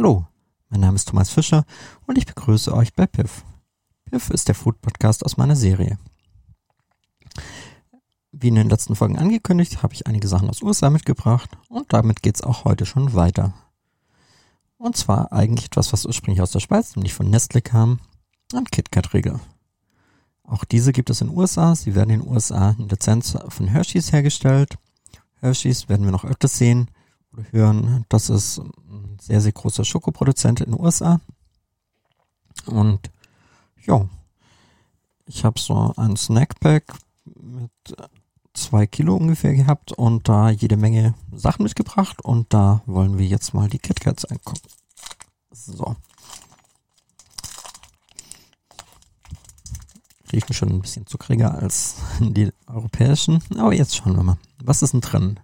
Hallo, mein Name ist Thomas Fischer und ich begrüße euch bei Piff. Piff ist der Food Podcast aus meiner Serie. Wie in den letzten Folgen angekündigt, habe ich einige Sachen aus USA mitgebracht und damit geht's auch heute schon weiter. Und zwar eigentlich etwas, was ursprünglich aus der Schweiz, nämlich von Nestle kam, ein KitKat-Riegel. Auch diese gibt es in den USA. Sie werden in den USA in Lizenz von Hershey's hergestellt. Hershey's werden wir noch öfters sehen oder hören. Das ist sehr, sehr großer Schokoproduzent in den USA. Und ja, ich habe so ein Snackpack mit zwei Kilo ungefähr gehabt und da jede Menge Sachen mitgebracht und da wollen wir jetzt mal die KitKats angucken. So. Riechen schon ein bisschen zuckriger als die europäischen, aber jetzt schauen wir mal. Was ist denn drin?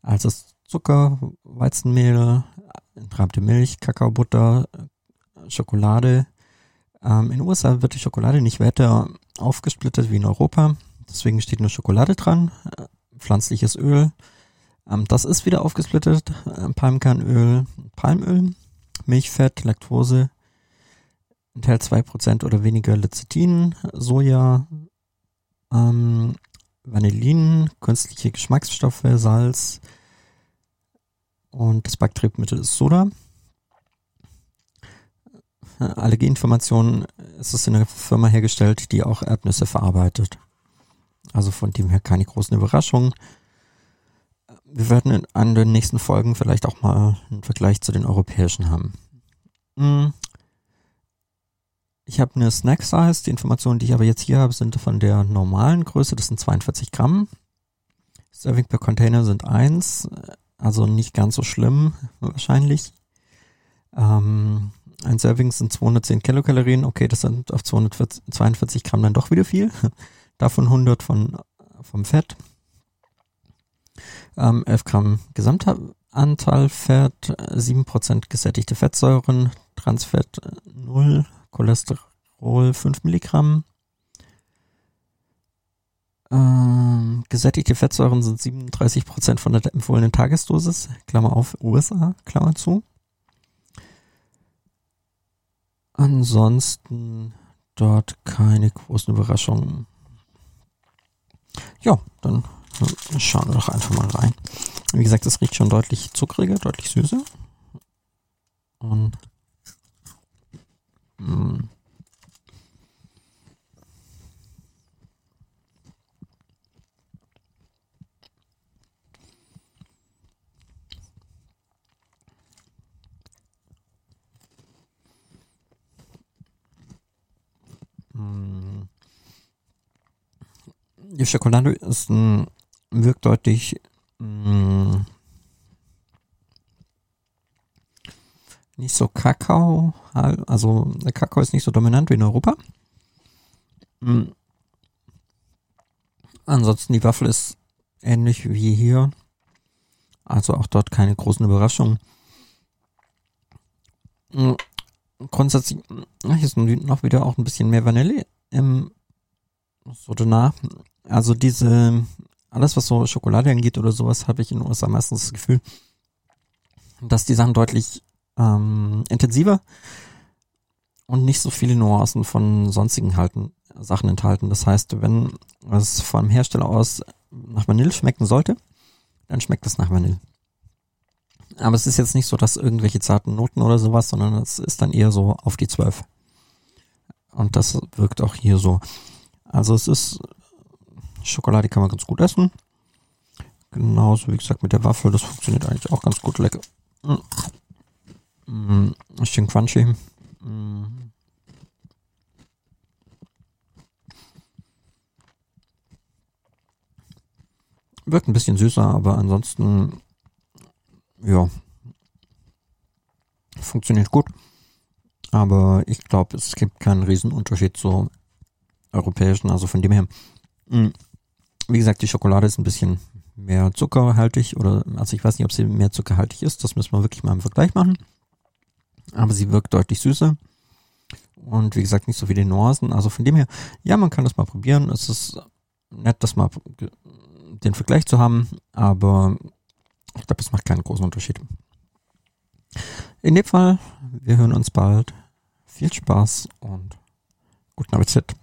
Also Zucker, Weizenmehl, entrahmte Milch, Kakaobutter, Schokolade. Ähm, in den USA wird die Schokolade nicht weiter aufgesplittet wie in Europa. Deswegen steht nur Schokolade dran, äh, pflanzliches Öl. Ähm, das ist wieder aufgesplittet. Äh, Palmkernöl, Palmöl, Milchfett, Laktose, enthält zwei Prozent oder weniger Lecithin, Soja, ähm, Vanillin, künstliche Geschmacksstoffe, Salz und das Backtriebmittel ist Soda. Äh, Allergieinformationen ist in einer Firma hergestellt, die auch Erdnüsse verarbeitet. Also von dem her keine großen Überraschungen. Wir werden in, an den nächsten Folgen vielleicht auch mal einen Vergleich zu den europäischen haben. Hm. Ich habe eine Snack Size. Die Informationen, die ich aber jetzt hier habe, sind von der normalen Größe. Das sind 42 Gramm. Serving per Container sind eins, also nicht ganz so schlimm wahrscheinlich. Ähm, ein Serving sind 210 Kilokalorien. Okay, das sind auf 242 Gramm dann doch wieder viel. Davon 100 von, vom Fett. Ähm, 11 Gramm Gesamtanteil Fett, 7% gesättigte Fettsäuren, Transfett 0, Cholesterol 5 Milligramm. Ähm, gesättigte Fettsäuren sind 37% von der empfohlenen Tagesdosis, Klammer auf, USA, Klammer zu. Ansonsten dort keine großen Überraschungen. Ja, dann schauen wir doch einfach mal rein. Wie gesagt, es riecht schon deutlich zuckriger, deutlich süßer. Und mh. Die Schokolade ist ein, wirkt deutlich mh, mm, nicht so Kakao, also der Kakao ist nicht so dominant wie in Europa. Mhm. Ansonsten die Waffel ist ähnlich wie hier, also auch dort keine großen Überraschungen. Grundsätzlich hier ist noch wieder auch ein bisschen mehr Vanille im so danach. Also diese, alles was so Schokolade angeht oder sowas, habe ich in den USA meistens das Gefühl, dass die Sachen deutlich ähm, intensiver und nicht so viele Nuancen von sonstigen halten, Sachen enthalten. Das heißt, wenn es vom Hersteller aus nach Vanille schmecken sollte, dann schmeckt es nach Vanille. Aber es ist jetzt nicht so, dass irgendwelche zarten Noten oder sowas, sondern es ist dann eher so auf die 12. Und das wirkt auch hier so. Also es ist Schokolade kann man ganz gut essen. Genauso wie gesagt mit der Waffel, das funktioniert eigentlich auch ganz gut lecker. Mm, bisschen crunchy. Mm. Wirkt ein bisschen süßer, aber ansonsten, ja, funktioniert gut. Aber ich glaube, es gibt keinen Riesenunterschied zu europäischen, also von dem her. Mh, mm, wie gesagt, die Schokolade ist ein bisschen mehr zuckerhaltig oder, also ich weiß nicht, ob sie mehr zuckerhaltig ist, das müssen wir wirklich mal im Vergleich machen. Aber sie wirkt deutlich süßer. Und wie gesagt, nicht so viele Nuancen. Also von dem her, ja, man kann das mal probieren. Es ist nett, das mal den Vergleich zu haben, aber ich glaube, es macht keinen großen Unterschied. In dem Fall, wir hören uns bald. Viel Spaß und guten Appetit.